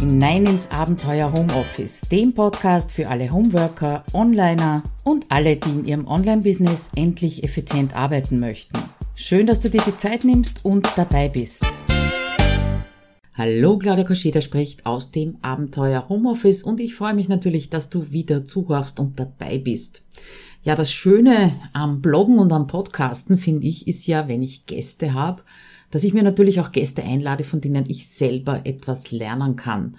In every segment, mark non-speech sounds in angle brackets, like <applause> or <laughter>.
hinein ins Abenteuer Homeoffice, dem Podcast für alle Homeworker, Onliner und alle, die in ihrem Online-Business endlich effizient arbeiten möchten. Schön, dass du dir die Zeit nimmst und dabei bist. Hallo, Claudia Koscheda spricht aus dem Abenteuer Homeoffice und ich freue mich natürlich, dass du wieder zuhörst und dabei bist. Ja, das Schöne am Bloggen und am Podcasten finde ich ist ja, wenn ich Gäste habe, dass ich mir natürlich auch Gäste einlade, von denen ich selber etwas lernen kann.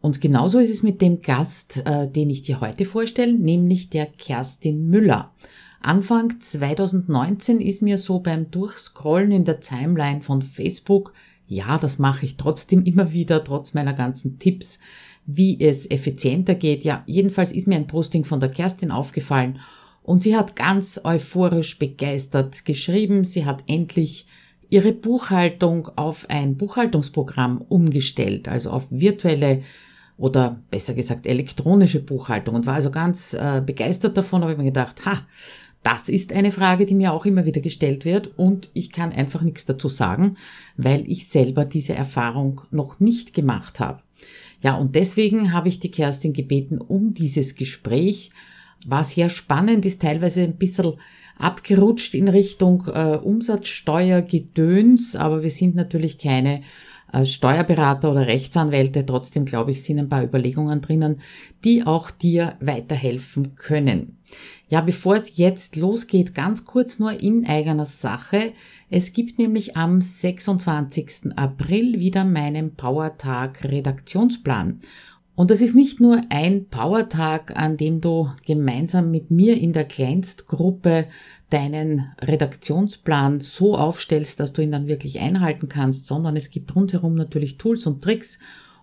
Und genauso ist es mit dem Gast, äh, den ich dir heute vorstelle, nämlich der Kerstin Müller. Anfang 2019 ist mir so beim Durchscrollen in der Timeline von Facebook, ja, das mache ich trotzdem <laughs> immer wieder, trotz meiner ganzen Tipps, wie es effizienter geht. Ja, jedenfalls ist mir ein Posting von der Kerstin aufgefallen und sie hat ganz euphorisch begeistert geschrieben, sie hat endlich ihre Buchhaltung auf ein Buchhaltungsprogramm umgestellt, also auf virtuelle oder besser gesagt elektronische Buchhaltung und war also ganz äh, begeistert davon, habe ich mir gedacht, ha, das ist eine Frage, die mir auch immer wieder gestellt wird und ich kann einfach nichts dazu sagen, weil ich selber diese Erfahrung noch nicht gemacht habe. Ja, und deswegen habe ich die Kerstin gebeten um dieses Gespräch, was sehr spannend ist, teilweise ein bisschen abgerutscht in Richtung äh, Umsatzsteuergedöns, aber wir sind natürlich keine äh, Steuerberater oder Rechtsanwälte. Trotzdem glaube ich, sind ein paar Überlegungen drinnen, die auch dir weiterhelfen können. Ja, bevor es jetzt losgeht, ganz kurz nur in eigener Sache. Es gibt nämlich am 26. April wieder meinen Powertag Redaktionsplan. Und das ist nicht nur ein Powertag, an dem du gemeinsam mit mir in der Kleinstgruppe deinen Redaktionsplan so aufstellst, dass du ihn dann wirklich einhalten kannst, sondern es gibt rundherum natürlich Tools und Tricks.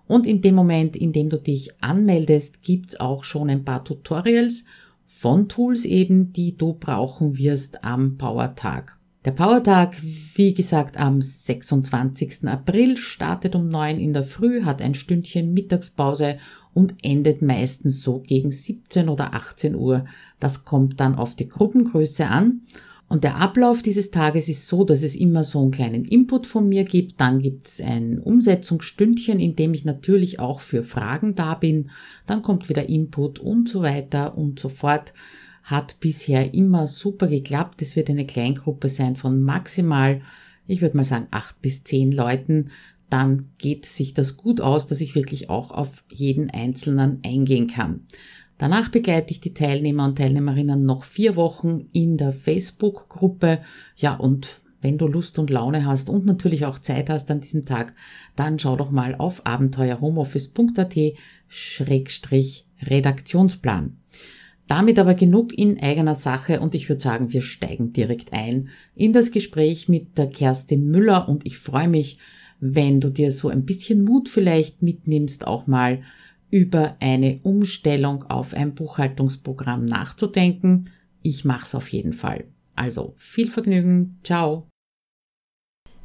Und in dem Moment, in dem du dich anmeldest, gibt's auch schon ein paar Tutorials von Tools eben, die du brauchen wirst am Powertag. Der Powertag, wie gesagt, am 26. April startet um 9 in der Früh, hat ein Stündchen Mittagspause und endet meistens so gegen 17 oder 18 Uhr. Das kommt dann auf die Gruppengröße an. Und der Ablauf dieses Tages ist so, dass es immer so einen kleinen Input von mir gibt. Dann gibt es ein Umsetzungsstündchen, in dem ich natürlich auch für Fragen da bin. Dann kommt wieder Input und so weiter und so fort hat bisher immer super geklappt. Es wird eine Kleingruppe sein von maximal, ich würde mal sagen, acht bis zehn Leuten. Dann geht sich das gut aus, dass ich wirklich auch auf jeden Einzelnen eingehen kann. Danach begleite ich die Teilnehmer und Teilnehmerinnen noch vier Wochen in der Facebook-Gruppe. Ja, und wenn du Lust und Laune hast und natürlich auch Zeit hast an diesem Tag, dann schau doch mal auf abenteuerhomeoffice.at Schrägstrich Redaktionsplan. Damit aber genug in eigener Sache und ich würde sagen, wir steigen direkt ein in das Gespräch mit der Kerstin Müller und ich freue mich, wenn du dir so ein bisschen Mut vielleicht mitnimmst, auch mal über eine Umstellung auf ein Buchhaltungsprogramm nachzudenken. Ich mache es auf jeden Fall. Also viel Vergnügen, ciao.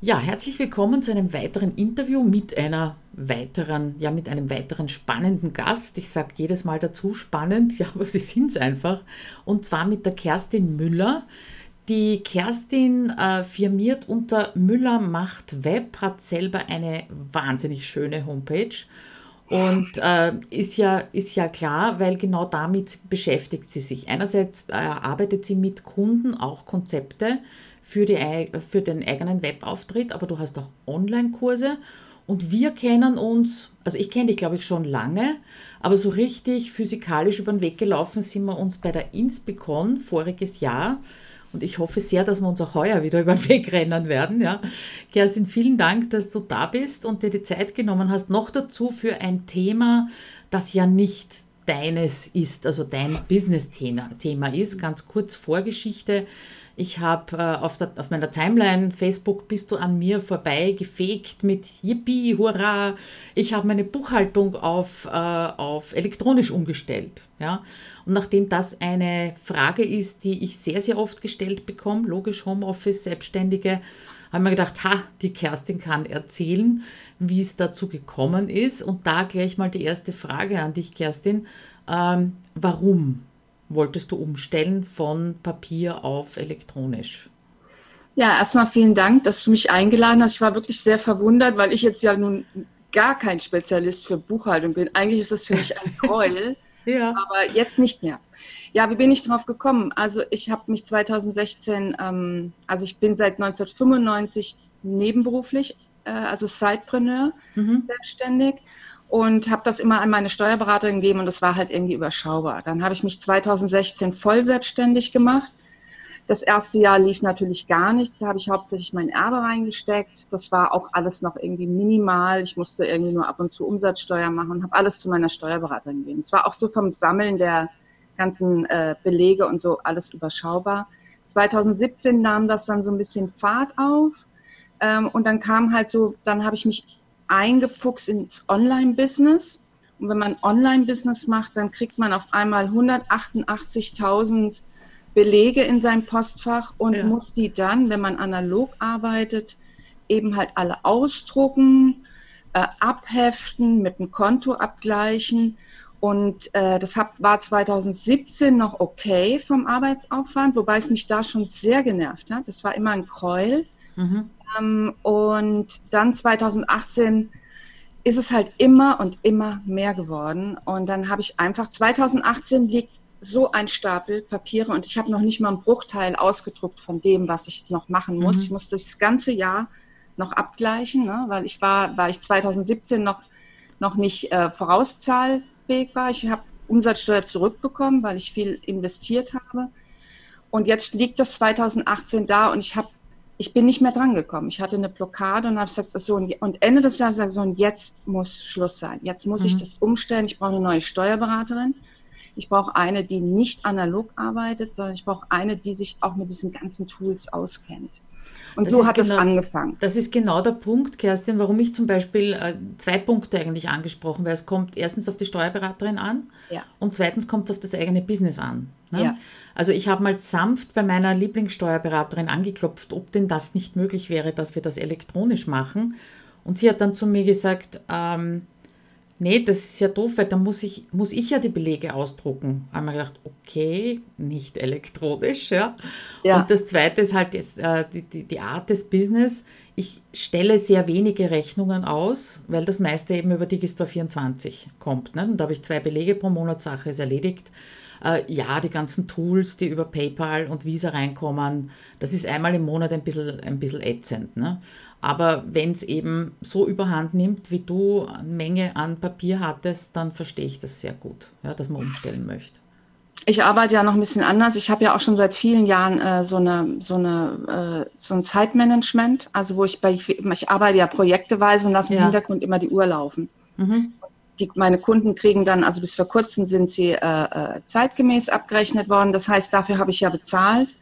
Ja, herzlich willkommen zu einem weiteren Interview mit einer weiteren, ja, mit einem weiteren spannenden Gast. Ich sage jedes Mal dazu spannend, <laughs> ja, aber sie sind es einfach. Und zwar mit der Kerstin Müller. Die Kerstin äh, firmiert unter Müller macht Web, hat selber eine wahnsinnig schöne Homepage und äh, ist, ja, ist ja klar, weil genau damit beschäftigt sie sich. Einerseits äh, arbeitet sie mit Kunden auch Konzepte für, die, für den eigenen Webauftritt, aber du hast auch Online-Kurse und wir kennen uns, also ich kenne dich, glaube ich, schon lange, aber so richtig physikalisch über den Weg gelaufen sind wir uns bei der Inspicon voriges Jahr. Und ich hoffe sehr, dass wir uns auch heuer wieder <laughs> über den Weg rennen werden. Ja. Kerstin, vielen Dank, dass du da bist und dir die Zeit genommen hast. Noch dazu für ein Thema, das ja nicht deines ist, also dein Business-Thema ist. Ganz kurz Vorgeschichte. Ich habe äh, auf, auf meiner Timeline Facebook bist du an mir vorbei gefegt mit Yippie, Hurra. Ich habe meine Buchhaltung auf, äh, auf elektronisch umgestellt. Ja? Und nachdem das eine Frage ist, die ich sehr, sehr oft gestellt bekomme, logisch Homeoffice, Selbstständige, habe mir gedacht, ha, die Kerstin kann erzählen, wie es dazu gekommen ist. Und da gleich mal die erste Frage an dich, Kerstin. Ähm, warum? wolltest du umstellen von Papier auf elektronisch? Ja, erstmal vielen Dank, dass du mich eingeladen hast. Ich war wirklich sehr verwundert, weil ich jetzt ja nun gar kein Spezialist für Buchhaltung bin. Eigentlich ist das für mich ein <laughs> Gräuel, ja. aber jetzt nicht mehr. Ja, wie bin ich drauf gekommen? Also ich habe mich 2016, ähm, also ich bin seit 1995 nebenberuflich, äh, also Sidepreneur, mhm. selbstständig und habe das immer an meine Steuerberaterin gegeben und das war halt irgendwie überschaubar. Dann habe ich mich 2016 voll selbstständig gemacht. Das erste Jahr lief natürlich gar nichts. Da habe ich hauptsächlich mein Erbe reingesteckt. Das war auch alles noch irgendwie minimal. Ich musste irgendwie nur ab und zu Umsatzsteuer machen und habe alles zu meiner Steuerberaterin gegeben. Es war auch so vom Sammeln der ganzen äh, Belege und so alles überschaubar. 2017 nahm das dann so ein bisschen Fahrt auf. Ähm, und dann kam halt so, dann habe ich mich eingefuchst ins Online-Business. Und wenn man Online-Business macht, dann kriegt man auf einmal 188.000 Belege in sein Postfach und ja. muss die dann, wenn man analog arbeitet, eben halt alle ausdrucken, äh, abheften, mit dem Konto abgleichen. Und äh, das hab, war 2017 noch okay vom Arbeitsaufwand, wobei es mich da schon sehr genervt hat. Das war immer ein Gräuel. Mhm. Ähm, und dann 2018 ist es halt immer und immer mehr geworden. Und dann habe ich einfach, 2018 liegt so ein Stapel Papiere und ich habe noch nicht mal einen Bruchteil ausgedruckt von dem, was ich noch machen muss. Mhm. Ich muss das ganze Jahr noch abgleichen, ne, weil ich war, weil ich 2017 noch, noch nicht äh, vorauszahlfähig war. Ich habe Umsatzsteuer zurückbekommen, weil ich viel investiert habe. Und jetzt liegt das 2018 da und ich habe ich bin nicht mehr drangekommen. Ich hatte eine Blockade und habe gesagt, so, und Ende des Jahres gesagt, so, und jetzt muss Schluss sein. Jetzt muss mhm. ich das umstellen. Ich brauche eine neue Steuerberaterin. Ich brauche eine, die nicht analog arbeitet, sondern ich brauche eine, die sich auch mit diesen ganzen Tools auskennt. Und das so hat genau, es angefangen. Das ist genau der Punkt, Kerstin, warum ich zum Beispiel äh, zwei Punkte eigentlich angesprochen, weil es kommt erstens auf die Steuerberaterin an ja. und zweitens kommt es auf das eigene Business an. Ne? Ja. Also ich habe mal sanft bei meiner Lieblingssteuerberaterin angeklopft, ob denn das nicht möglich wäre, dass wir das elektronisch machen. Und sie hat dann zu mir gesagt, ähm, nee, das ist ja doof, weil dann muss ich, muss ich ja die Belege ausdrucken. Wir gedacht, okay, nicht elektronisch. Ja. ja. Und das Zweite ist halt das, äh, die, die, die Art des Business. Ich stelle sehr wenige Rechnungen aus, weil das meiste eben über Digistore 24 kommt. Ne? Und da habe ich zwei Belege pro Monat, Sache ist erledigt. Äh, ja, die ganzen Tools, die über PayPal und Visa reinkommen, das ist einmal im Monat ein bisschen, ein bisschen ätzend. Ne? Aber wenn es eben so überhand nimmt, wie du eine Menge an Papier hattest, dann verstehe ich das sehr gut, ja, dass man umstellen möchte. Ich arbeite ja noch ein bisschen anders. Ich habe ja auch schon seit vielen Jahren äh, so, eine, so, eine, äh, so ein Zeitmanagement, also wo ich bei, ich arbeite ja projekteweise und lasse im Hintergrund immer die Uhr laufen. Mhm. Die, meine Kunden kriegen dann, also bis vor kurzem sind sie äh, äh zeitgemäß abgerechnet worden. Das heißt, dafür habe ich ja bezahlt.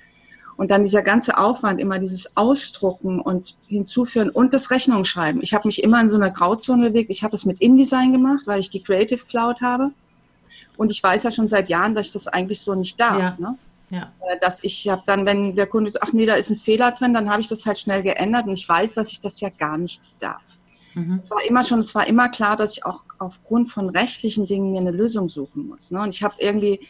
Und dann dieser ganze Aufwand, immer dieses Ausdrucken und hinzuführen und das Rechnungsschreiben. Ich habe mich immer in so einer Grauzone bewegt. Ich habe es mit InDesign gemacht, weil ich die Creative Cloud habe. Und ich weiß ja schon seit Jahren, dass ich das eigentlich so nicht darf. Ja. Ne? Ja. Äh, dass ich habe dann, wenn der Kunde sagt, ach nee, da ist ein Fehler drin, dann habe ich das halt schnell geändert und ich weiß, dass ich das ja gar nicht darf. Mhm. Es war immer schon, es war immer klar, dass ich auch aufgrund von rechtlichen Dingen mir eine Lösung suchen muss. Ne? Und ich habe irgendwie,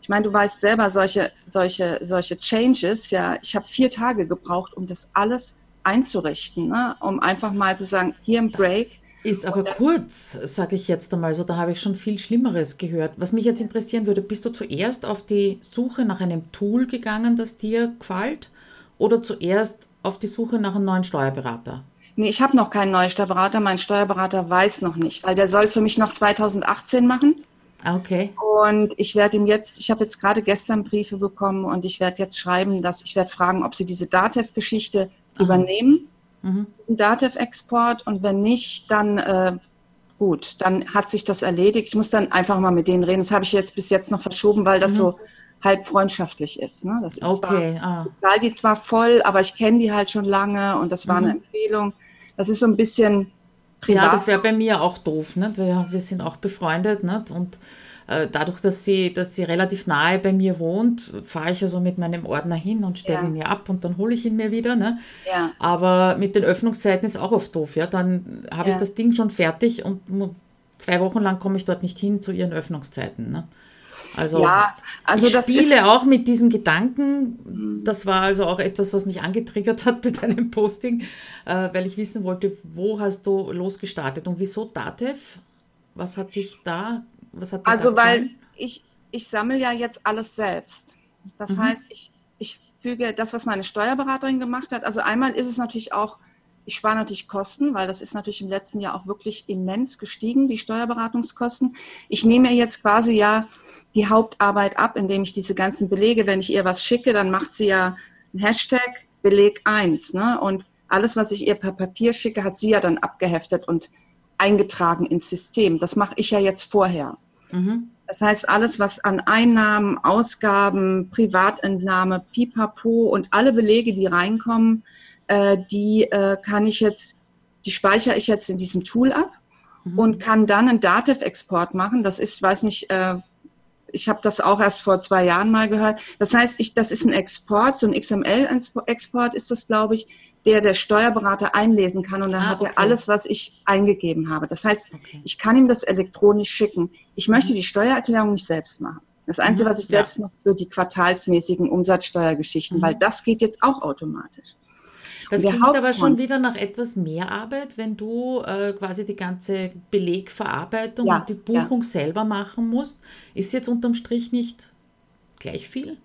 ich meine, du weißt selber, solche, solche, solche Changes, ja, ich habe vier Tage gebraucht, um das alles einzurichten, ne? um einfach mal zu sagen, hier im Break. Das ist aber kurz, sage ich jetzt einmal so, da habe ich schon viel Schlimmeres gehört. Was mich jetzt interessieren würde, bist du zuerst auf die Suche nach einem Tool gegangen, das dir gefällt, oder zuerst auf die Suche nach einem neuen Steuerberater? Nee, ich habe noch keinen neuen Steuerberater. Mein Steuerberater weiß noch nicht, weil der soll für mich noch 2018 machen. Ah, okay. Und ich werde ihm jetzt, ich habe jetzt gerade gestern Briefe bekommen und ich werde jetzt schreiben, dass ich werde fragen, ob sie diese Datev-Geschichte übernehmen, mhm. Datev-Export und wenn nicht, dann äh, gut, dann hat sich das erledigt. Ich muss dann einfach mal mit denen reden. Das habe ich jetzt bis jetzt noch verschoben, weil das mhm. so halb freundschaftlich ist. Ne? Das ist okay. zwar, ah. die zwar voll, aber ich kenne die halt schon lange und das war mhm. eine Empfehlung. Das ist so ein bisschen privat. Ja, das wäre bei mir auch doof. Nicht? Wir, wir sind auch befreundet nicht? und äh, dadurch, dass sie, dass sie relativ nahe bei mir wohnt, fahre ich also mit meinem Ordner hin und stelle ja. ihn ja ab und dann hole ich ihn mir wieder. Ne? Ja. Aber mit den Öffnungszeiten ist auch oft doof. Ja? Dann habe ja. ich das Ding schon fertig und zwei Wochen lang komme ich dort nicht hin zu ihren Öffnungszeiten. Ne? Also, ja, also ich spiele auch mit diesem Gedanken. Mhm. Das war also auch etwas, was mich angetriggert hat bei deinem Posting, äh, weil ich wissen wollte, wo hast du losgestartet und wieso Datev? Was hat dich da, was hat Also, weil ich, ich sammle ja jetzt alles selbst. Das mhm. heißt, ich, ich füge das, was meine Steuerberaterin gemacht hat. Also einmal ist es natürlich auch ich spare natürlich Kosten, weil das ist natürlich im letzten Jahr auch wirklich immens gestiegen, die Steuerberatungskosten. Ich nehme jetzt quasi ja die Hauptarbeit ab, indem ich diese ganzen Belege, wenn ich ihr was schicke, dann macht sie ja ein Hashtag Beleg 1. Ne? Und alles, was ich ihr per Papier schicke, hat sie ja dann abgeheftet und eingetragen ins System. Das mache ich ja jetzt vorher. Mhm. Das heißt, alles, was an Einnahmen, Ausgaben, Privatentnahme, Pipapo und alle Belege, die reinkommen, äh, die äh, kann ich jetzt, die speichere ich jetzt in diesem Tool ab mhm. und kann dann einen Datev-Export machen. Das ist, weiß nicht, äh, ich habe das auch erst vor zwei Jahren mal gehört. Das heißt, ich, das ist ein Export, so ein XML-Export ist das, glaube ich, der der Steuerberater einlesen kann und dann ah, hat er alles, was ich eingegeben habe. Das heißt, okay. ich kann ihm das elektronisch schicken. Ich möchte mhm. die Steuererklärung nicht selbst machen. Das Einzige, mhm. was ich selbst ja. mache, so die quartalsmäßigen Umsatzsteuergeschichten, mhm. weil das geht jetzt auch automatisch. Das klingt aber schon wieder nach etwas mehr Arbeit, wenn du äh, quasi die ganze Belegverarbeitung ja, und die Buchung ja. selber machen musst. Ist jetzt unterm Strich nicht gleich viel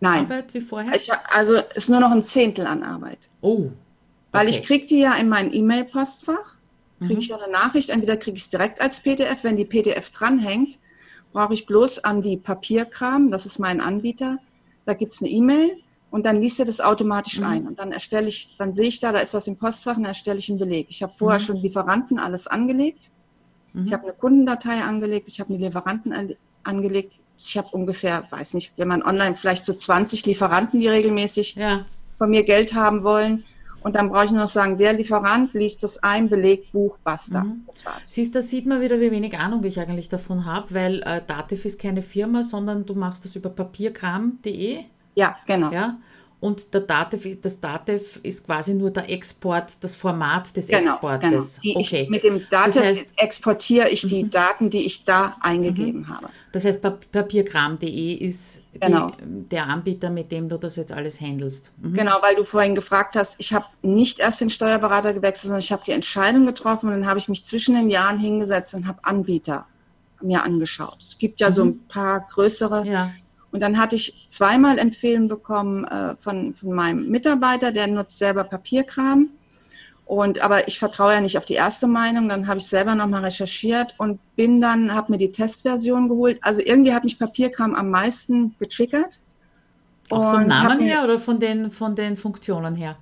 Nein. Arbeit wie vorher? Ich, also ist nur noch ein Zehntel an Arbeit. Oh. Okay. Weil ich kriege die ja in mein E-Mail-Postfach, kriege mhm. ich ja eine Nachricht, entweder kriege ich es direkt als PDF, wenn die PDF dranhängt, brauche ich bloß an die Papierkram, das ist mein Anbieter, da gibt es eine E-Mail, und dann liest er das automatisch mhm. ein. Und dann erstelle ich, dann sehe ich da, da ist was im Postfach und dann erstelle ich einen Beleg. Ich habe vorher mhm. schon Lieferanten alles angelegt. Mhm. Ich habe eine Kundendatei angelegt, ich habe eine Lieferanten an, angelegt. Ich habe ungefähr, weiß nicht, wenn man online vielleicht so 20 Lieferanten, die regelmäßig ja. von mir Geld haben wollen. Und dann brauche ich nur noch sagen, wer Lieferant liest das ein, Beleg, Buch, basta. Mhm. Das war's. Siehst, da sieht man wieder, wie wenig Ahnung ich eigentlich davon habe, weil äh, Dativ ist keine Firma, sondern du machst das über papierkram.de. Ja, genau. Ja? Und der Datev, das Datev ist quasi nur der Export, das Format des genau, Exportes. Genau. okay. Ich, mit dem Datev das heißt, exportiere ich die mhm. Daten, die ich da eingegeben mhm. habe. Das heißt, papierkram.de ist genau. die, der Anbieter, mit dem du das jetzt alles handelst. Mhm. Genau, weil du vorhin gefragt hast, ich habe nicht erst den Steuerberater gewechselt, sondern ich habe die Entscheidung getroffen und dann habe ich mich zwischen den Jahren hingesetzt und habe Anbieter mir angeschaut. Es gibt ja so mhm. ein paar größere. Ja und dann hatte ich zweimal empfehlen bekommen äh, von, von meinem Mitarbeiter, der nutzt selber Papierkram. Und aber ich vertraue ja nicht auf die erste Meinung. Dann habe ich selber nochmal recherchiert und bin dann, habe mir die Testversion geholt. Also irgendwie hat mich Papierkram am meisten getriggert. Auch vom Namen her oder von den, von den Funktionen her?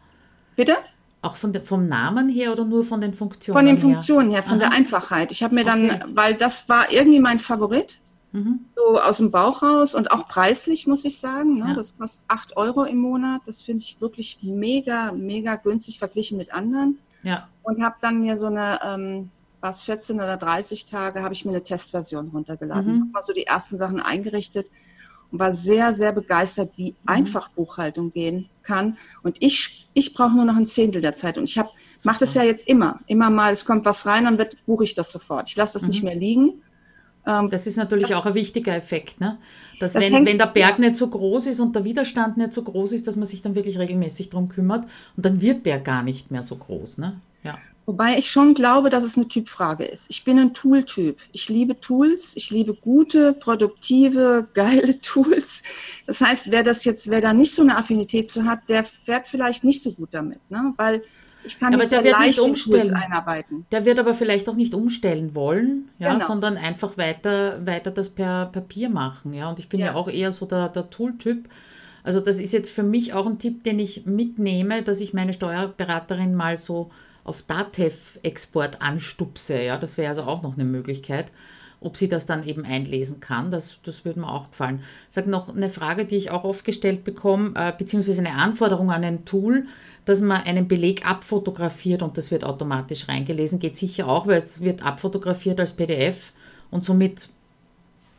Bitte? Auch von de, vom Namen her oder nur von den Funktionen her? Von den Funktionen her, her von Aha. der Einfachheit. Ich habe mir dann, okay. weil das war irgendwie mein Favorit. Mhm. So aus dem Bauch raus und auch preislich, muss ich sagen. Ne? Ja. Das kostet 8 Euro im Monat. Das finde ich wirklich mega, mega günstig verglichen mit anderen. Ja. Und habe dann mir so eine, ähm, was 14 oder 30 Tage, habe ich mir eine Testversion runtergeladen. Mhm. Habe mal so die ersten Sachen eingerichtet und war sehr, sehr begeistert, wie mhm. einfach Buchhaltung gehen kann. Und ich, ich brauche nur noch ein Zehntel der Zeit. Und ich mache das ja jetzt immer. Immer mal, es kommt was rein, dann buche ich das sofort. Ich lasse das mhm. nicht mehr liegen das ist natürlich das, auch ein wichtiger Effekt, ne? dass das wenn, wenn der Berg nicht so groß ist und der Widerstand nicht so groß ist, dass man sich dann wirklich regelmäßig darum kümmert und dann wird der gar nicht mehr so groß. Ne? Ja. Wobei ich schon glaube, dass es eine Typfrage ist. Ich bin ein Tool-Typ. Ich liebe Tools. Ich liebe gute, produktive, <laughs> geile Tools. Das heißt, wer das jetzt, wer da nicht so eine Affinität zu hat, der fährt vielleicht nicht so gut damit, ne? Weil ich kann aber der wird nicht umstellen. einarbeiten. Der wird aber vielleicht auch nicht umstellen wollen, ja, genau. sondern einfach weiter, weiter das per Papier machen. Ja. Und ich bin ja, ja auch eher so der, der Tool-Typ. Also das ist jetzt für mich auch ein Tipp, den ich mitnehme, dass ich meine Steuerberaterin mal so auf Datev-Export anstupse. Ja, das wäre also auch noch eine Möglichkeit ob sie das dann eben einlesen kann. Das, das würde mir auch gefallen. Ich sage noch eine Frage, die ich auch oft gestellt bekomme, äh, beziehungsweise eine Anforderung an ein Tool, dass man einen Beleg abfotografiert und das wird automatisch reingelesen. Geht sicher auch, weil es wird abfotografiert als PDF und somit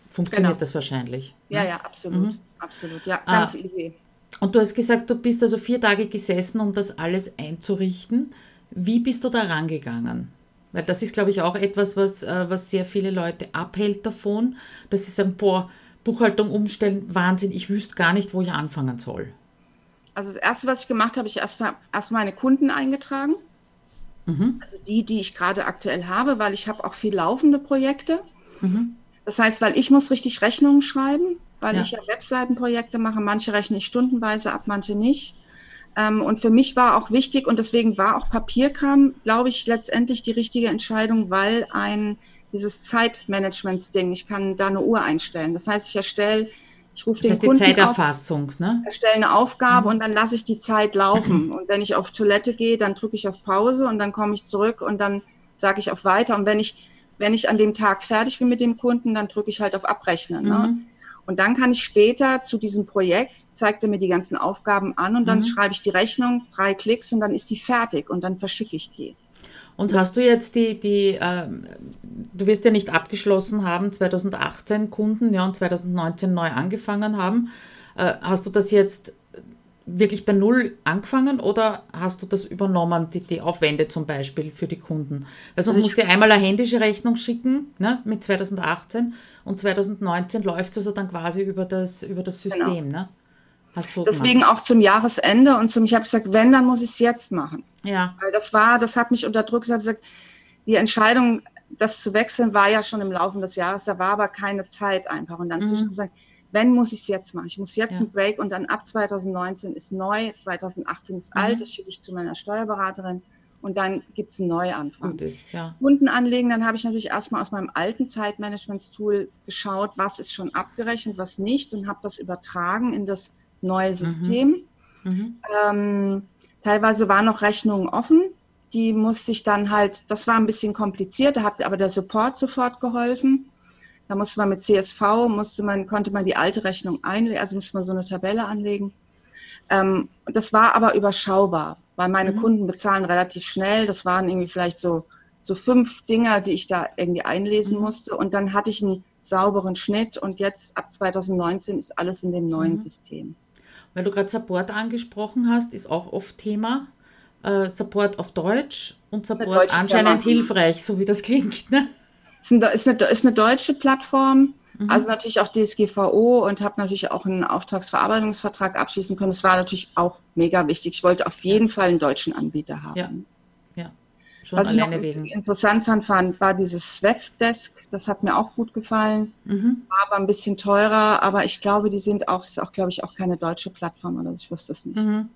funktioniert genau. das wahrscheinlich. Ja, ne? ja, absolut. Mhm. Absolut. Ja, ganz ah, easy. Und du hast gesagt, du bist also vier Tage gesessen, um das alles einzurichten. Wie bist du da rangegangen? Weil das ist, glaube ich, auch etwas, was, äh, was sehr viele Leute abhält davon, dass sie sagen, boah, Buchhaltung umstellen, Wahnsinn, ich wüsste gar nicht, wo ich anfangen soll. Also das Erste, was ich gemacht habe, ich erstmal erst meine Kunden eingetragen. Mhm. Also die, die ich gerade aktuell habe, weil ich habe auch viel laufende Projekte. Mhm. Das heißt, weil ich muss richtig Rechnungen schreiben, weil ja. ich ja Webseitenprojekte mache. Manche rechne ich stundenweise ab, manche nicht. Ähm, und für mich war auch wichtig, und deswegen war auch Papierkram, glaube ich, letztendlich die richtige Entscheidung, weil ein dieses Zeitmanagements-Ding, ich kann da eine Uhr einstellen. Das heißt, ich erstelle, ich rufe das den heißt Kunden die Zeiterfassung, auf, ne? erstelle eine Aufgabe mhm. und dann lasse ich die Zeit laufen. Und wenn ich auf Toilette gehe, dann drücke ich auf Pause und dann komme ich zurück und dann sage ich auf Weiter. Und wenn ich, wenn ich an dem Tag fertig bin mit dem Kunden, dann drücke ich halt auf Abrechnen. Ne? Mhm. Und dann kann ich später zu diesem Projekt, zeigt er mir die ganzen Aufgaben an und dann mhm. schreibe ich die Rechnung, drei Klicks und dann ist die fertig und dann verschicke ich die. Und hast du jetzt die, die äh, du wirst ja nicht abgeschlossen haben, 2018 Kunden, ja, und 2019 neu angefangen haben. Äh, hast du das jetzt wirklich bei Null angefangen oder hast du das übernommen, die, die Aufwände zum Beispiel für die Kunden? Weil sonst also musst du einmal eine händische Rechnung schicken ne, mit 2018 und 2019 läuft es also dann quasi über das, über das genau. System. Genau. Ne? Deswegen gemacht. auch zum Jahresende und zum, ich habe gesagt, wenn, dann muss ich es jetzt machen. Ja. Weil das war, das hat mich unter Druck gesetzt. Die Entscheidung, das zu wechseln, war ja schon im Laufe des Jahres, da war aber keine Zeit einfach. Und dann mhm. zu sagen, wenn, muss ich es jetzt machen. Ich muss jetzt ja. einen Break und dann ab 2019 ist neu, 2018 ist mhm. alt, das schicke ich zu meiner Steuerberaterin und dann gibt es einen Neuanfang. Ist, ja. Kunden anlegen, dann habe ich natürlich erstmal aus meinem alten Zeitmanagement-Tool geschaut, was ist schon abgerechnet, was nicht und habe das übertragen in das neue mhm. System. Mhm. Ähm, teilweise waren noch Rechnungen offen. Die musste ich dann halt, das war ein bisschen kompliziert, da hat aber der Support sofort geholfen. Da musste man mit CSV, musste man, konnte man die alte Rechnung einlegen, also musste man so eine Tabelle anlegen. Ähm, das war aber überschaubar, weil meine mhm. Kunden bezahlen relativ schnell. Das waren irgendwie vielleicht so, so fünf Dinger, die ich da irgendwie einlesen mhm. musste. Und dann hatte ich einen sauberen Schnitt und jetzt ab 2019 ist alles in dem neuen mhm. System. Weil du gerade Support angesprochen hast, ist auch oft Thema. Äh, Support auf Deutsch und Support anscheinend hilfreich, so wie das klingt. Ne? Ist, eine, ist, eine, ist eine deutsche Plattform, mhm. also natürlich auch DSGVO und habe natürlich auch einen Auftragsverarbeitungsvertrag abschließen können. Das war natürlich auch mega wichtig. Ich wollte auf jeden Fall einen deutschen Anbieter haben. Ja. ja. Schon Was ich noch wegen. interessant fand, fand, war dieses Swift-Desk. Das hat mir auch gut gefallen. Mhm. War aber ein bisschen teurer, aber ich glaube, die sind auch, ist auch, glaube ich, auch keine deutsche Plattform oder ich wusste es nicht. Mhm.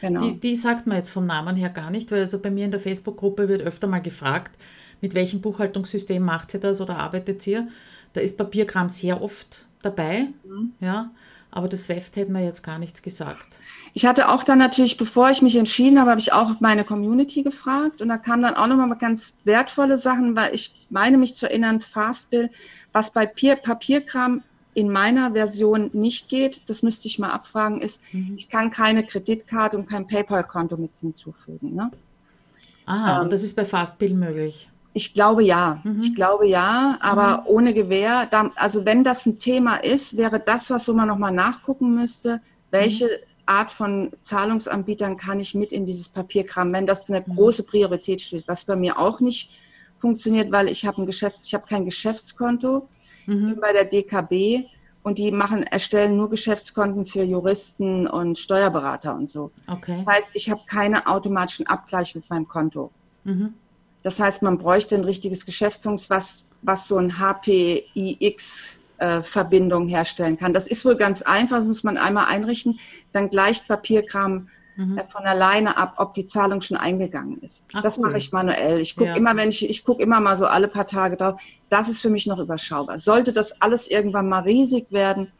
Genau. Die, die sagt man jetzt vom Namen her gar nicht, weil also bei mir in der Facebook-Gruppe wird öfter mal gefragt, mit welchem Buchhaltungssystem macht ihr das oder arbeitet ihr? Da ist Papierkram sehr oft dabei, mhm. ja, aber das SWIFT hätte mir jetzt gar nichts gesagt. Ich hatte auch dann natürlich, bevor ich mich entschieden habe, habe ich auch meine Community gefragt und da kamen dann auch nochmal ganz wertvolle Sachen, weil ich meine mich zu erinnern, Fastbill, was bei Papierkram in meiner Version nicht geht, das müsste ich mal abfragen, ist, mhm. ich kann keine Kreditkarte und kein PayPal-Konto mit hinzufügen. Ne? Aha, ähm, und das ist bei Fastbill möglich. Ich glaube ja, mhm. ich glaube ja, aber mhm. ohne Gewähr. Da, also wenn das ein Thema ist, wäre das was, wo man nochmal nachgucken müsste, welche mhm. Art von Zahlungsanbietern kann ich mit in dieses Papierkram, wenn das eine mhm. große Priorität steht, was bei mir auch nicht funktioniert, weil ich habe ein Geschäfts, ich habe kein Geschäftskonto, mhm. bei der DKB und die machen, erstellen nur Geschäftskonten für Juristen und Steuerberater und so. Okay. Das heißt, ich habe keine automatischen Abgleich mit meinem Konto. Mhm. Das heißt, man bräuchte ein richtiges Geschäftskonto, was, was so ein HPIX äh, Verbindung herstellen kann. Das ist wohl ganz einfach, das muss man einmal einrichten, dann gleicht Papierkram mhm. äh, von alleine ab, ob die Zahlung schon eingegangen ist. Ach, das cool. mache ich manuell. Ich gucke ja. immer, wenn ich, ich gucke immer mal so alle paar Tage drauf. Das ist für mich noch überschaubar. Sollte das alles irgendwann mal riesig werden,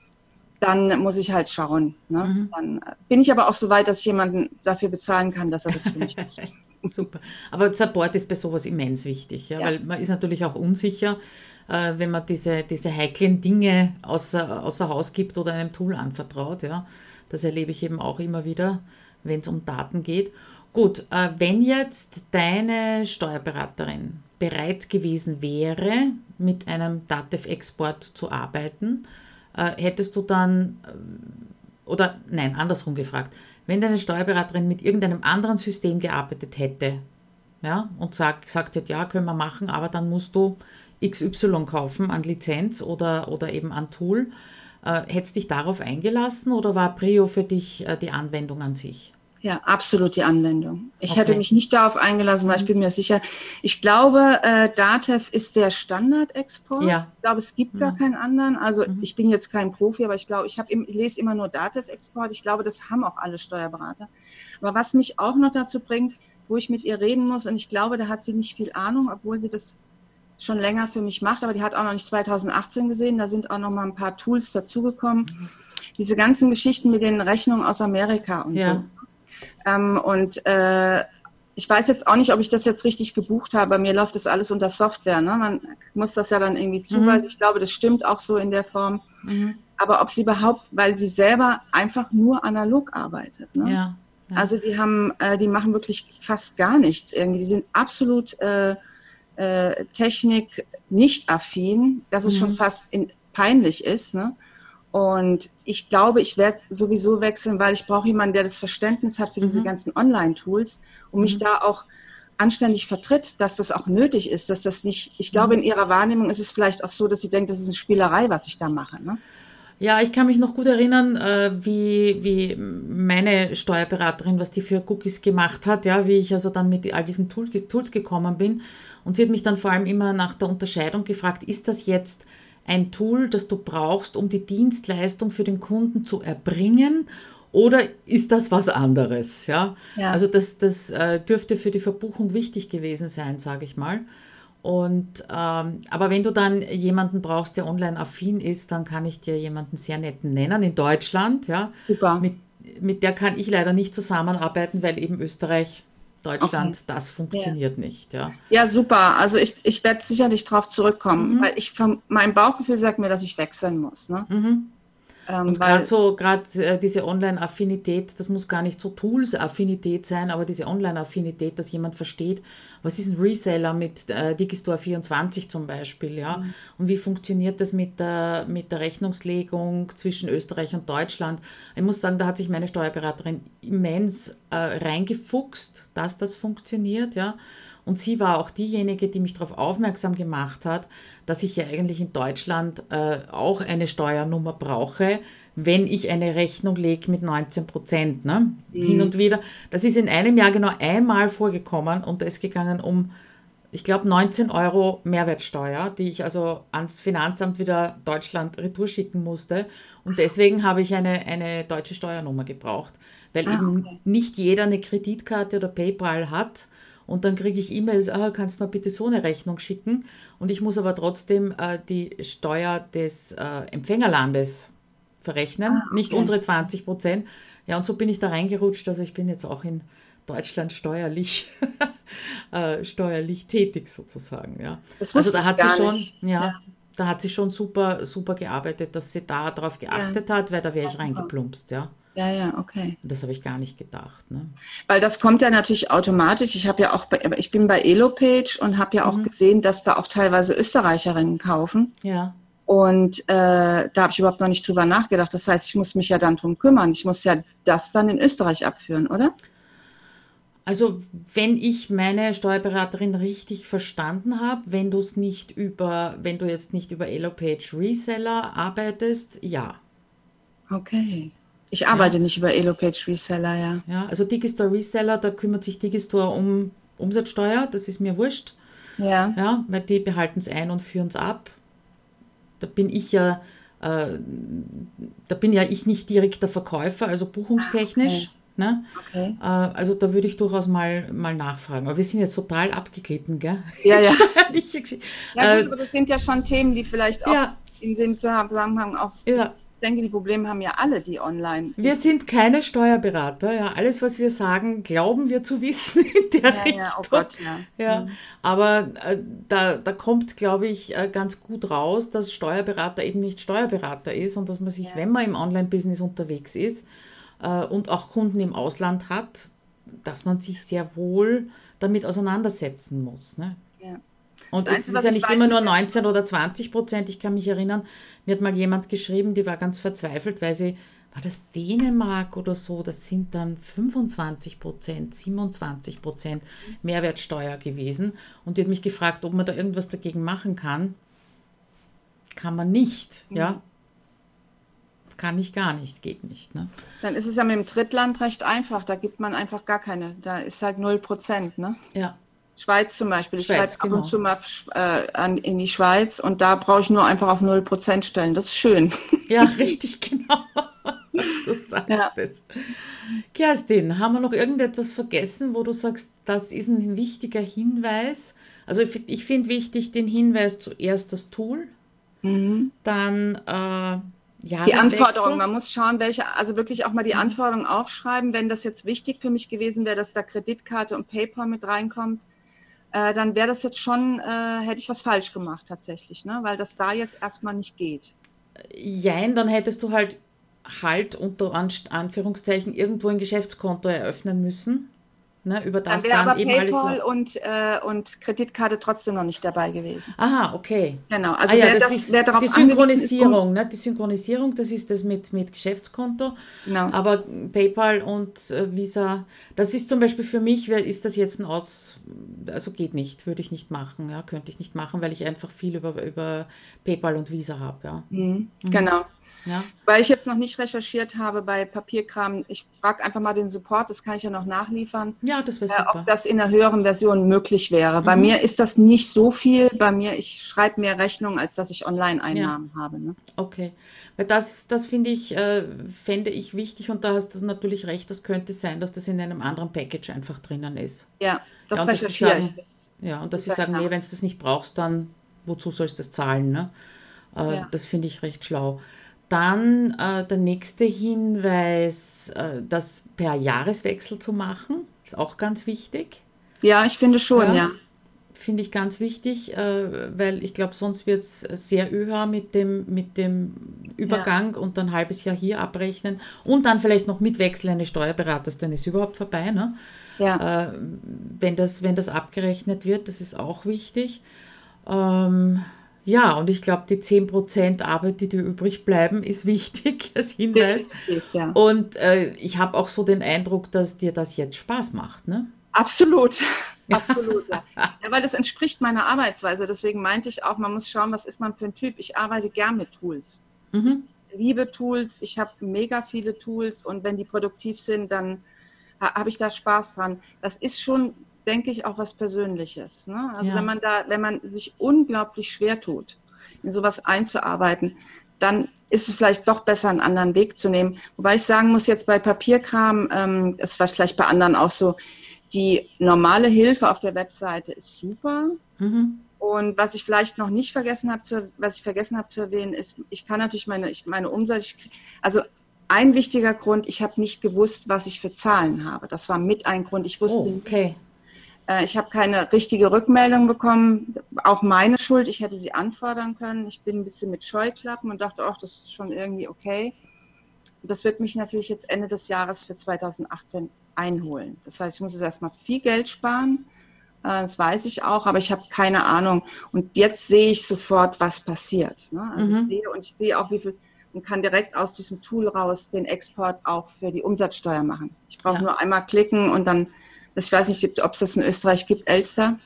dann muss ich halt schauen. Ne? Mhm. Dann äh, bin ich aber auch so weit, dass ich jemanden dafür bezahlen kann, dass er das für mich macht. <laughs> Super. Aber Support ist bei sowas immens wichtig, ja, ja. weil man ist natürlich auch unsicher äh, wenn man diese, diese heiklen Dinge außer, außer Haus gibt oder einem Tool anvertraut. Ja. Das erlebe ich eben auch immer wieder, wenn es um Daten geht. Gut, äh, wenn jetzt deine Steuerberaterin bereit gewesen wäre, mit einem Datev-Export zu arbeiten, äh, hättest du dann, oder nein, andersrum gefragt, wenn deine Steuerberaterin mit irgendeinem anderen System gearbeitet hätte, ja, und sagt, gesagt hätte, ja, können wir machen, aber dann musst du XY kaufen an Lizenz oder, oder eben an Tool. Äh, hättest dich darauf eingelassen oder war Prio für dich äh, die Anwendung an sich? Ja, absolut die Anwendung. Ich okay. hätte mich nicht darauf eingelassen, weil ich bin mir sicher, ich glaube, äh, Datev ist der Standardexport. Ja. Ich glaube, es gibt mhm. gar keinen anderen. Also mhm. ich bin jetzt kein Profi, aber ich glaube, ich, hab, ich lese immer nur Datev-Export. Ich glaube, das haben auch alle Steuerberater. Aber was mich auch noch dazu bringt, wo ich mit ihr reden muss, und ich glaube, da hat sie nicht viel Ahnung, obwohl sie das schon länger für mich macht, aber die hat auch noch nicht 2018 gesehen. Da sind auch noch mal ein paar Tools dazugekommen. Mhm. Diese ganzen Geschichten mit den Rechnungen aus Amerika und ja. so. Ähm, und äh, ich weiß jetzt auch nicht, ob ich das jetzt richtig gebucht habe. Mir läuft das alles unter Software. Ne? Man muss das ja dann irgendwie zuweisen. Mhm. Ich glaube, das stimmt auch so in der Form. Mhm. Aber ob sie überhaupt, weil sie selber einfach nur analog arbeitet. Ne? Ja, ja. Also die haben, äh, die machen wirklich fast gar nichts irgendwie. Die sind absolut äh, äh, Technik nicht affin, dass es mhm. schon fast in, peinlich ist. Ne? Und ich glaube, ich werde sowieso wechseln, weil ich brauche jemanden, der das Verständnis hat für diese mhm. ganzen Online-Tools und mich mhm. da auch anständig vertritt, dass das auch nötig ist, dass das nicht, ich glaube, mhm. in ihrer Wahrnehmung ist es vielleicht auch so, dass sie denkt, das ist eine Spielerei, was ich da mache. Ne? Ja, ich kann mich noch gut erinnern, äh, wie, wie meine Steuerberaterin, was die für Cookies gemacht hat, ja, wie ich also dann mit all diesen Tools gekommen bin. Und sie hat mich dann vor allem immer nach der Unterscheidung gefragt, ist das jetzt ein Tool, das du brauchst, um die Dienstleistung für den Kunden zu erbringen? Oder ist das was anderes? Ja? ja. Also das, das äh, dürfte für die Verbuchung wichtig gewesen sein, sage ich mal. Und, ähm, aber wenn du dann jemanden brauchst, der online affin ist, dann kann ich dir jemanden sehr netten nennen in Deutschland. Ja? Super. Mit, mit der kann ich leider nicht zusammenarbeiten, weil eben Österreich Deutschland, okay. das funktioniert ja. nicht. Ja. ja, super. Also ich, ich werde sicherlich darauf zurückkommen, mhm. weil ich mein Bauchgefühl sagt mir, dass ich wechseln muss. Ne? Mhm. Ähm, und gerade so, gerade äh, diese Online-Affinität, das muss gar nicht so Tools-Affinität sein, aber diese Online-Affinität, dass jemand versteht, was ist ein Reseller mit äh, Digistore 24 zum Beispiel, ja, mhm. und wie funktioniert das mit der, mit der Rechnungslegung zwischen Österreich und Deutschland. Ich muss sagen, da hat sich meine Steuerberaterin immens äh, reingefuchst, dass das funktioniert, ja. Und sie war auch diejenige, die mich darauf aufmerksam gemacht hat, dass ich ja eigentlich in Deutschland äh, auch eine Steuernummer brauche, wenn ich eine Rechnung lege mit 19 Prozent. Ne? Mhm. Hin und wieder. Das ist in einem Jahr genau einmal vorgekommen und da ist gegangen um, ich glaube, 19 Euro Mehrwertsteuer, die ich also ans Finanzamt wieder Deutschland retour schicken musste. Und deswegen habe ich eine, eine deutsche Steuernummer gebraucht, weil ah, eben okay. nicht jeder eine Kreditkarte oder PayPal hat und dann kriege ich E-Mails, ah, kannst du mir bitte so eine Rechnung schicken und ich muss aber trotzdem äh, die Steuer des äh, Empfängerlandes verrechnen, ah, okay. nicht unsere 20 Prozent. Ja, und so bin ich da reingerutscht, also ich bin jetzt auch in Deutschland steuerlich, <laughs> äh, steuerlich tätig sozusagen. Ja. also da hat sie schon, ja, ja, da hat sie schon super, super gearbeitet, dass sie da darauf geachtet ja. hat, weil da wäre ich reingeplumpst, ja. Ja, ja, okay. Das habe ich gar nicht gedacht. Ne? Weil das kommt ja natürlich automatisch. Ich habe ja auch, bei, ich bin bei Elopage und habe ja auch mhm. gesehen, dass da auch teilweise Österreicherinnen kaufen. Ja. Und äh, da habe ich überhaupt noch nicht drüber nachgedacht. Das heißt, ich muss mich ja dann drum kümmern. Ich muss ja das dann in Österreich abführen, oder? Also wenn ich meine Steuerberaterin richtig verstanden habe, wenn du es nicht über, wenn du jetzt nicht über Elopage Reseller arbeitest, ja. Okay. Ich arbeite ja. nicht über Elopage Reseller, ja. Ja, also Digistore Reseller, da kümmert sich Digistore um Umsatzsteuer, das ist mir wurscht. Ja. Ja, weil die behalten es ein und führen es ab. Da bin ich ja, äh, da bin ja ich nicht direkt der Verkäufer, also buchungstechnisch. Okay. Ne? Okay. Äh, also da würde ich durchaus mal, mal nachfragen. Aber wir sind jetzt total abgeglitten, gell? Ja, ja. <laughs> ja, gut, aber das sind ja schon Themen, die vielleicht auch ja. in dem Zusammenhang auch ja denke, die Probleme haben ja alle, die online. Wir sind keine Steuerberater. Ja. Alles, was wir sagen, glauben wir zu wissen <laughs> in der ja, Richtung. Ja, oh Gott, ja. ja. Mhm. Aber äh, da, da kommt, glaube ich, äh, ganz gut raus, dass Steuerberater eben nicht Steuerberater ist und dass man sich, ja. wenn man im Online-Business unterwegs ist äh, und auch Kunden im Ausland hat, dass man sich sehr wohl damit auseinandersetzen muss. Ne? Und es ist ja nicht immer nur 19 oder 20 Prozent. Ich kann mich erinnern, mir hat mal jemand geschrieben, die war ganz verzweifelt, weil sie, war das Dänemark oder so, das sind dann 25 Prozent, 27 Prozent Mehrwertsteuer gewesen. Und die hat mich gefragt, ob man da irgendwas dagegen machen kann. Kann man nicht, mhm. ja. Kann ich gar nicht, geht nicht. Ne? Dann ist es ja mit dem Drittland recht einfach. Da gibt man einfach gar keine. Da ist halt 0 Prozent. Ne? Ja. Schweiz zum Beispiel. Ich schreibe genau. ab und genau. zu mal äh, an, in die Schweiz und da brauche ich nur einfach auf 0 Prozent stellen. Das ist schön. <laughs> Ja, richtig, genau. Du sagst ja. es. Kerstin, haben wir noch irgendetwas vergessen, wo du sagst, das ist ein wichtiger Hinweis? Also ich, ich finde wichtig den Hinweis zuerst das Tool, mhm. dann äh, ja, die Anforderungen, man muss schauen, welche, also wirklich auch mal die mhm. Anforderungen aufschreiben. Wenn das jetzt wichtig für mich gewesen wäre, dass da Kreditkarte und PayPal mit reinkommt, äh, dann wäre das jetzt schon, äh, hätte ich was falsch gemacht tatsächlich, ne? weil das da jetzt erstmal nicht geht. Jein, dann hättest du halt halt unter Anführungszeichen irgendwo ein Geschäftskonto eröffnen müssen. Ne, über das dann, dann aber eben PayPal alles und, äh, und Kreditkarte trotzdem noch nicht dabei gewesen. Aha, okay. Genau, also ah, ja, wer, das, das wer darauf die Synchronisierung, ist, ne, die Synchronisierung, das ist das mit, mit Geschäftskonto. Genau. Aber PayPal und äh, Visa, das ist zum Beispiel für mich, ist das jetzt ein Aus, also geht nicht, würde ich nicht machen, ja, könnte ich nicht machen, weil ich einfach viel über, über PayPal und Visa habe, ja. Mhm. Mhm. Genau. Ja. Weil ich jetzt noch nicht recherchiert habe bei Papierkram, ich frage einfach mal den Support, das kann ich ja noch nachliefern. Ja, das wäre super. Äh, ob das in der höheren Version möglich wäre. Mhm. Bei mir ist das nicht so viel. Bei mir, ich schreibe mehr Rechnungen, als dass ich Online-Einnahmen ja. habe. Ne? Okay. Weil das, das finde ich, äh, fände ich wichtig und da hast du natürlich recht, das könnte sein, dass das in einem anderen Package einfach drinnen ist. Ja, das ja, recherchiere ich. Ja, und dass sie sagen, nee, wenn du das nicht brauchst, dann wozu sollst du das zahlen? Ne? Äh, ja. Das finde ich recht schlau. Dann äh, der nächste Hinweis, äh, das per Jahreswechsel zu machen, ist auch ganz wichtig. Ja, ich finde schon, ja. ja. Finde ich ganz wichtig, äh, weil ich glaube, sonst wird es sehr öher mit dem, mit dem Übergang ja. und dann ein halbes Jahr hier abrechnen und dann vielleicht noch mit Wechsel eines Steuerberaters, dann ist überhaupt vorbei. Ne? Ja. Äh, wenn, das, wenn das abgerechnet wird, das ist auch wichtig. Ähm, ja, und ich glaube, die 10% Arbeit, die dir übrig bleiben, ist wichtig <laughs> als Hinweis. Ja. Und äh, ich habe auch so den Eindruck, dass dir das jetzt Spaß macht, ne? Absolut, <laughs> absolut. Ja. ja. weil das entspricht meiner Arbeitsweise. Deswegen meinte ich auch, man muss schauen, was ist man für ein Typ. Ich arbeite gern mit Tools. Mhm. Ich liebe Tools, ich habe mega viele Tools und wenn die produktiv sind, dann habe ich da Spaß dran. Das ist schon denke ich, auch was Persönliches. Ne? Also ja. wenn man da, wenn man sich unglaublich schwer tut, in sowas einzuarbeiten, dann ist es vielleicht doch besser, einen anderen Weg zu nehmen. Wobei ich sagen muss, jetzt bei Papierkram, ähm, das war vielleicht bei anderen auch so, die normale Hilfe auf der Webseite ist super. Mhm. Und was ich vielleicht noch nicht vergessen habe, zu, was ich vergessen habe zu erwähnen, ist, ich kann natürlich meine, ich, meine Umsatz, ich, also ein wichtiger Grund, ich habe nicht gewusst, was ich für Zahlen habe. Das war mit ein Grund. Ich wusste oh, okay. Äh, ich habe keine richtige Rückmeldung bekommen. Auch meine Schuld. Ich hätte sie anfordern können. Ich bin ein bisschen mit Scheuklappen und dachte, ach, das ist schon irgendwie okay. Und das wird mich natürlich jetzt Ende des Jahres für 2018 einholen. Das heißt, ich muss jetzt erstmal viel Geld sparen. Äh, das weiß ich auch, aber ich habe keine Ahnung. Und jetzt sehe ich sofort, was passiert. Ne? Also mhm. ich sehe und ich sehe auch, wie viel und kann direkt aus diesem Tool raus den Export auch für die Umsatzsteuer machen. Ich brauche ja. nur einmal klicken und dann ich weiß nicht, ob es das in Österreich gibt, Elster.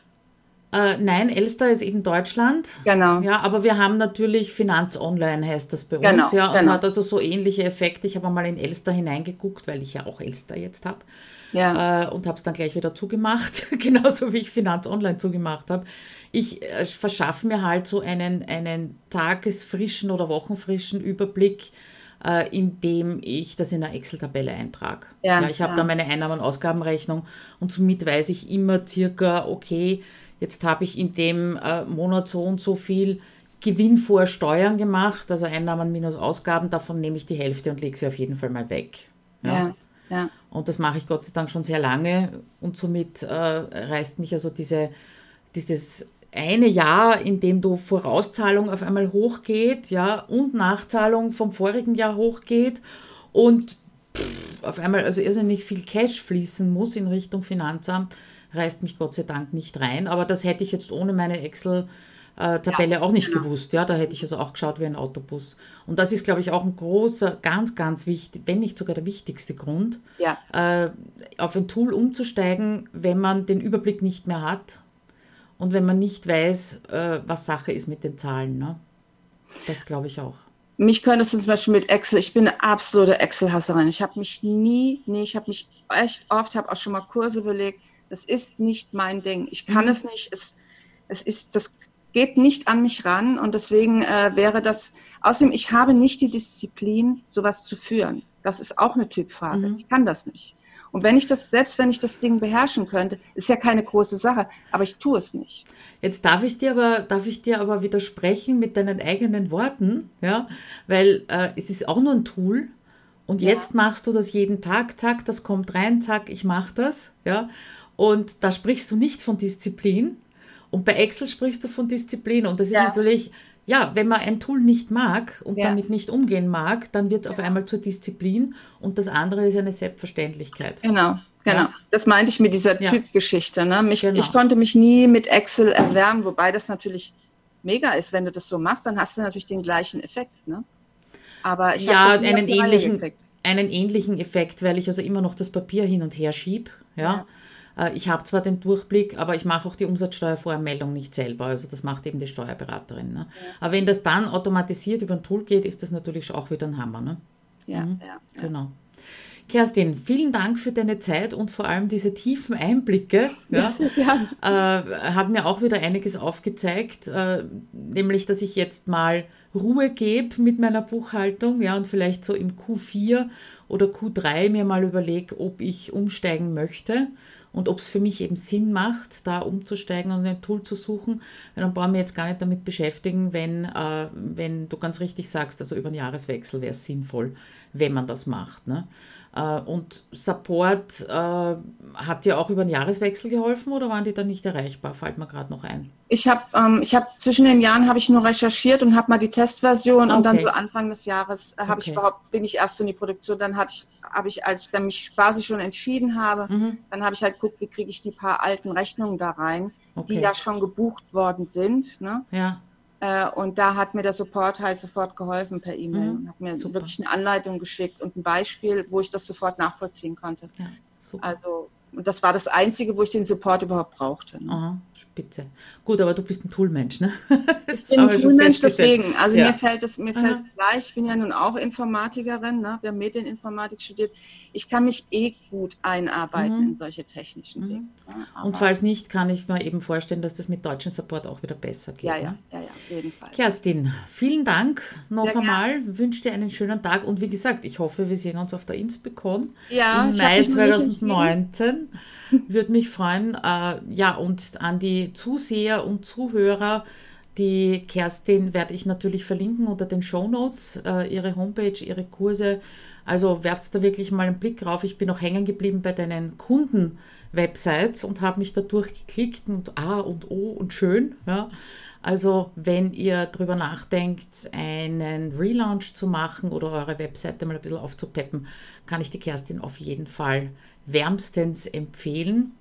Äh, nein, Elster ist eben Deutschland. Genau. Ja, aber wir haben natürlich Finanz Online, heißt das bei uns. Genau, ja, und genau. hat also so ähnliche Effekte. Ich habe mal in Elster hineingeguckt, weil ich ja auch Elster jetzt habe. Ja. Äh, und habe es dann gleich wieder zugemacht, <laughs> genauso wie ich Finanz Online zugemacht habe. Ich äh, verschaffe mir halt so einen, einen tagesfrischen oder wochenfrischen Überblick äh, indem ich das in eine Excel-Tabelle eintrage. Ja, ja, ich habe ja. da meine Einnahmen- und Ausgabenrechnung und somit weiß ich immer circa, okay, jetzt habe ich in dem äh, Monat so und so viel Gewinn vor Steuern gemacht, also Einnahmen minus Ausgaben, davon nehme ich die Hälfte und lege sie auf jeden Fall mal weg. Ja. ja, ja. Und das mache ich Gott sei Dank schon sehr lange und somit äh, reißt mich also diese, dieses eine Jahr, in dem du Vorauszahlung auf einmal hochgeht, ja, und Nachzahlung vom vorigen Jahr hochgeht und pff, auf einmal also irrsinnig viel Cash fließen muss in Richtung Finanzamt, reißt mich Gott sei Dank nicht rein. Aber das hätte ich jetzt ohne meine Excel äh, Tabelle ja, auch nicht genau. gewusst. Ja, da hätte ich also auch geschaut wie ein Autobus. Und das ist, glaube ich, auch ein großer, ganz, ganz wichtig, wenn nicht sogar der wichtigste Grund, ja. äh, auf ein Tool umzusteigen, wenn man den Überblick nicht mehr hat und wenn man nicht weiß, äh, was Sache ist mit den Zahlen. Ne? Das glaube ich auch. Mich könntest du zum Beispiel mit Excel, ich bin eine absolute Excel-Hasserin. Ich habe mich nie, nee, ich habe mich echt oft, habe auch schon mal Kurse belegt. Das ist nicht mein Ding. Ich kann mhm. es nicht. Es, es ist, das geht nicht an mich ran und deswegen äh, wäre das, außerdem, ich habe nicht die Disziplin, sowas zu führen. Das ist auch eine Typfrage. Mhm. Ich kann das nicht. Und wenn ich das, selbst wenn ich das Ding beherrschen könnte, ist ja keine große Sache, aber ich tue es nicht. Jetzt darf ich dir aber, darf ich dir aber widersprechen mit deinen eigenen Worten, ja, weil äh, es ist auch nur ein Tool. Und ja. jetzt machst du das jeden Tag, zack, das kommt rein, zack, ich mache das, ja. Und da sprichst du nicht von Disziplin, und bei Excel sprichst du von Disziplin und das ist ja. natürlich, ja, wenn man ein Tool nicht mag und ja. damit nicht umgehen mag, dann wird es ja. auf einmal zur Disziplin und das andere ist eine Selbstverständlichkeit. Genau. Genau, ja. das meinte ich mit dieser Typgeschichte. Ne? Mich, genau. Ich konnte mich nie mit Excel erwärmen, wobei das natürlich mega ist. Wenn du das so machst, dann hast du natürlich den gleichen Effekt. Ne? Aber ich ja, einen ähnlichen, einen ähnlichen Effekt, weil ich also immer noch das Papier hin und her schiebe. Ja. ja. Äh, ich habe zwar den Durchblick, aber ich mache auch die Umsatzsteuervoranmeldung nicht selber. Also das macht eben die Steuerberaterin. Ne? Aber wenn das dann automatisiert über ein Tool geht, ist das natürlich auch wieder ein Hammer. Ne? Ja, mhm. ja. Genau. Kerstin, vielen Dank für deine Zeit und vor allem diese tiefen Einblicke. <laughs> Ja, ja äh, hat mir auch wieder einiges aufgezeigt, äh, nämlich, dass ich jetzt mal Ruhe gebe mit meiner Buchhaltung, ja, und vielleicht so im Q4 oder Q3 mir mal überlege, ob ich umsteigen möchte und ob es für mich eben Sinn macht, da umzusteigen und ein Tool zu suchen, dann brauchen wir jetzt gar nicht damit beschäftigen, wenn, äh, wenn du ganz richtig sagst, also über einen Jahreswechsel wäre es sinnvoll, wenn man das macht. Ne? Äh, und Support äh, hat dir auch über den Jahreswechsel geholfen oder waren die dann nicht erreichbar? Fällt mir gerade noch ein. Ich habe ähm, hab, zwischen den Jahren habe ich nur recherchiert und habe mal die Testversion okay. und dann so Anfang des Jahres äh, okay. ich überhaupt, bin ich erst in die Produktion. Dann hatte ich, habe ich, als ich dann mich quasi schon entschieden habe, mhm. dann habe ich halt geguckt, wie kriege ich die paar alten Rechnungen da rein, okay. die ja schon gebucht worden sind. Ne? Ja. Äh, und da hat mir der Support halt sofort geholfen per E-Mail mhm, und hat mir super. wirklich eine Anleitung geschickt und ein Beispiel, wo ich das sofort nachvollziehen konnte. Ja, also und das war das Einzige, wo ich den Support überhaupt brauchte. Ne? Aha, spitze. Gut, aber du bist ein Toolmensch, ne? <laughs> ich bin ein Toolmensch, deswegen. Also ja. mir fällt es mir fällt gleich, ich bin ja nun auch Informatikerin, ne? wir haben Medieninformatik studiert. Ich kann mich eh gut einarbeiten mhm. in solche technischen mhm. Dinge. Ne? Und falls nicht, kann ich mir eben vorstellen, dass das mit deutschem Support auch wieder besser geht. Ja, ja, ne? ja, ja, auf jeden Fall. Kerstin, vielen Dank noch Sehr einmal. Gern. Wünsche dir einen schönen Tag und wie gesagt, ich hoffe, wir sehen uns auf der Inspicon ja, im Mai 2019. Würde mich freuen. Äh, ja, und an die Zuseher und Zuhörer, die Kerstin werde ich natürlich verlinken unter den Show Notes, äh, ihre Homepage, ihre Kurse. Also werft da wirklich mal einen Blick drauf. Ich bin noch hängen geblieben bei deinen Kunden-Websites und habe mich da durchgeklickt und A und O und schön. Ja. Also wenn ihr darüber nachdenkt, einen Relaunch zu machen oder eure Webseite mal ein bisschen aufzupeppen, kann ich die Kerstin auf jeden Fall wärmstens empfehlen.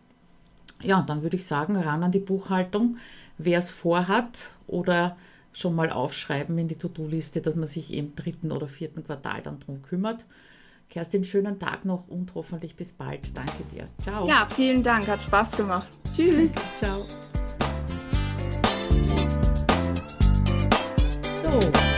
Ja, dann würde ich sagen, ran an die Buchhaltung. Wer es vorhat oder schon mal aufschreiben in die To-Do-Liste, dass man sich im dritten oder vierten Quartal dann drum kümmert. Kerstin, schönen Tag noch und hoffentlich bis bald. Danke dir. Ciao. Ja, vielen Dank. Hat Spaß gemacht. Tschüss. Ciao. So.